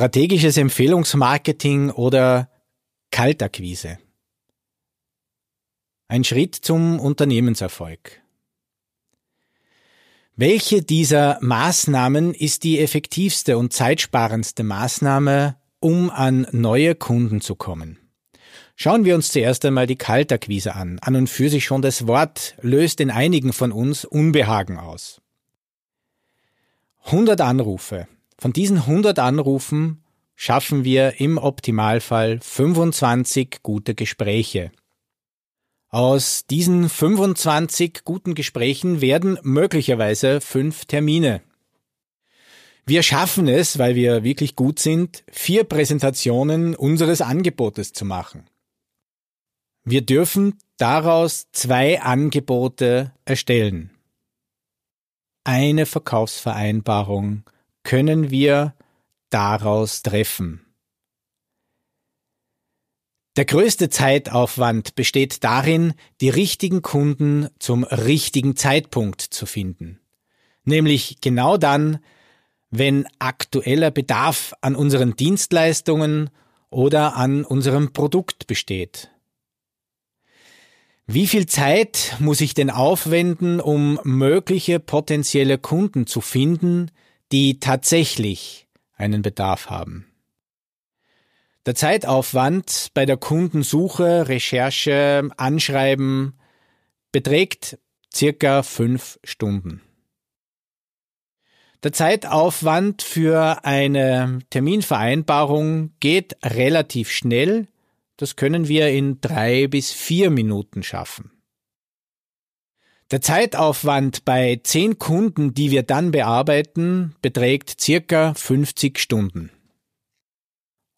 Strategisches Empfehlungsmarketing oder Kaltakquise. Ein Schritt zum Unternehmenserfolg. Welche dieser Maßnahmen ist die effektivste und zeitsparendste Maßnahme, um an neue Kunden zu kommen? Schauen wir uns zuerst einmal die Kaltakquise an. An und für sich schon das Wort löst in einigen von uns Unbehagen aus. 100 Anrufe, von diesen 100 Anrufen schaffen wir im Optimalfall 25 gute Gespräche. Aus diesen 25 guten Gesprächen werden möglicherweise fünf Termine. Wir schaffen es, weil wir wirklich gut sind, vier Präsentationen unseres Angebotes zu machen. Wir dürfen daraus zwei Angebote erstellen. Eine Verkaufsvereinbarung können wir daraus treffen? Der größte Zeitaufwand besteht darin, die richtigen Kunden zum richtigen Zeitpunkt zu finden. Nämlich genau dann, wenn aktueller Bedarf an unseren Dienstleistungen oder an unserem Produkt besteht. Wie viel Zeit muss ich denn aufwenden, um mögliche potenzielle Kunden zu finden, die tatsächlich einen Bedarf haben. Der Zeitaufwand bei der Kundensuche, Recherche, Anschreiben beträgt circa fünf Stunden. Der Zeitaufwand für eine Terminvereinbarung geht relativ schnell. Das können wir in drei bis vier Minuten schaffen. Der Zeitaufwand bei zehn Kunden, die wir dann bearbeiten, beträgt circa 50 Stunden.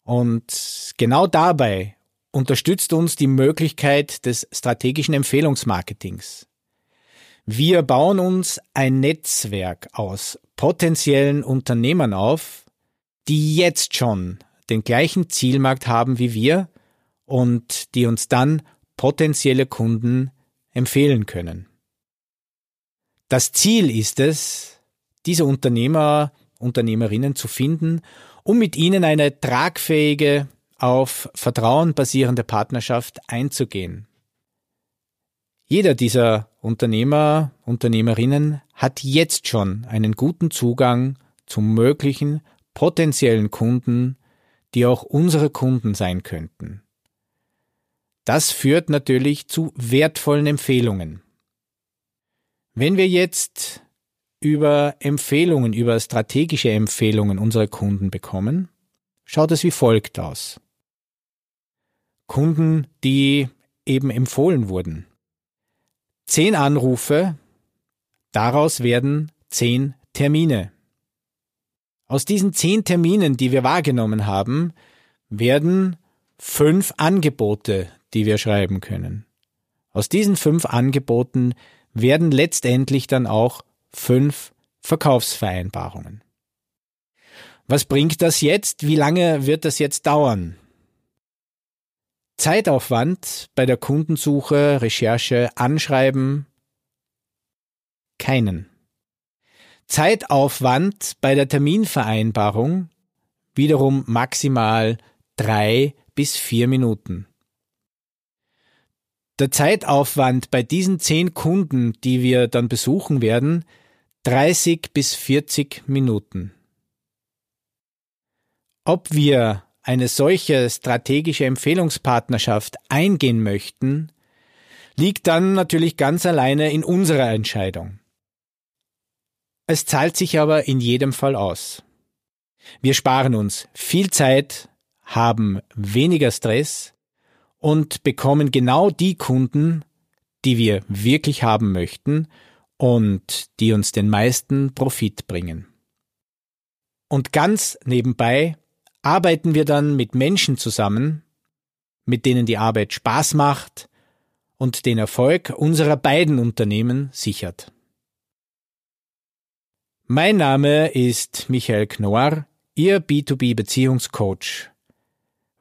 Und genau dabei unterstützt uns die Möglichkeit des strategischen Empfehlungsmarketings. Wir bauen uns ein Netzwerk aus potenziellen Unternehmern auf, die jetzt schon den gleichen Zielmarkt haben wie wir und die uns dann potenzielle Kunden empfehlen können. Das Ziel ist es, diese Unternehmer, Unternehmerinnen zu finden, um mit ihnen eine tragfähige, auf Vertrauen basierende Partnerschaft einzugehen. Jeder dieser Unternehmer, Unternehmerinnen hat jetzt schon einen guten Zugang zu möglichen potenziellen Kunden, die auch unsere Kunden sein könnten. Das führt natürlich zu wertvollen Empfehlungen. Wenn wir jetzt über Empfehlungen, über strategische Empfehlungen unserer Kunden bekommen, schaut es wie folgt aus. Kunden, die eben empfohlen wurden. Zehn Anrufe, daraus werden zehn Termine. Aus diesen zehn Terminen, die wir wahrgenommen haben, werden fünf Angebote, die wir schreiben können. Aus diesen fünf Angeboten werden letztendlich dann auch fünf Verkaufsvereinbarungen. Was bringt das jetzt? Wie lange wird das jetzt dauern? Zeitaufwand bei der Kundensuche, Recherche, Anschreiben? Keinen. Zeitaufwand bei der Terminvereinbarung? Wiederum maximal drei bis vier Minuten. Der Zeitaufwand bei diesen zehn Kunden, die wir dann besuchen werden, 30 bis 40 Minuten. Ob wir eine solche strategische Empfehlungspartnerschaft eingehen möchten, liegt dann natürlich ganz alleine in unserer Entscheidung. Es zahlt sich aber in jedem Fall aus. Wir sparen uns viel Zeit, haben weniger Stress und bekommen genau die Kunden, die wir wirklich haben möchten und die uns den meisten Profit bringen. Und ganz nebenbei arbeiten wir dann mit Menschen zusammen, mit denen die Arbeit Spaß macht und den Erfolg unserer beiden Unternehmen sichert. Mein Name ist Michael Knorr, Ihr B2B Beziehungscoach.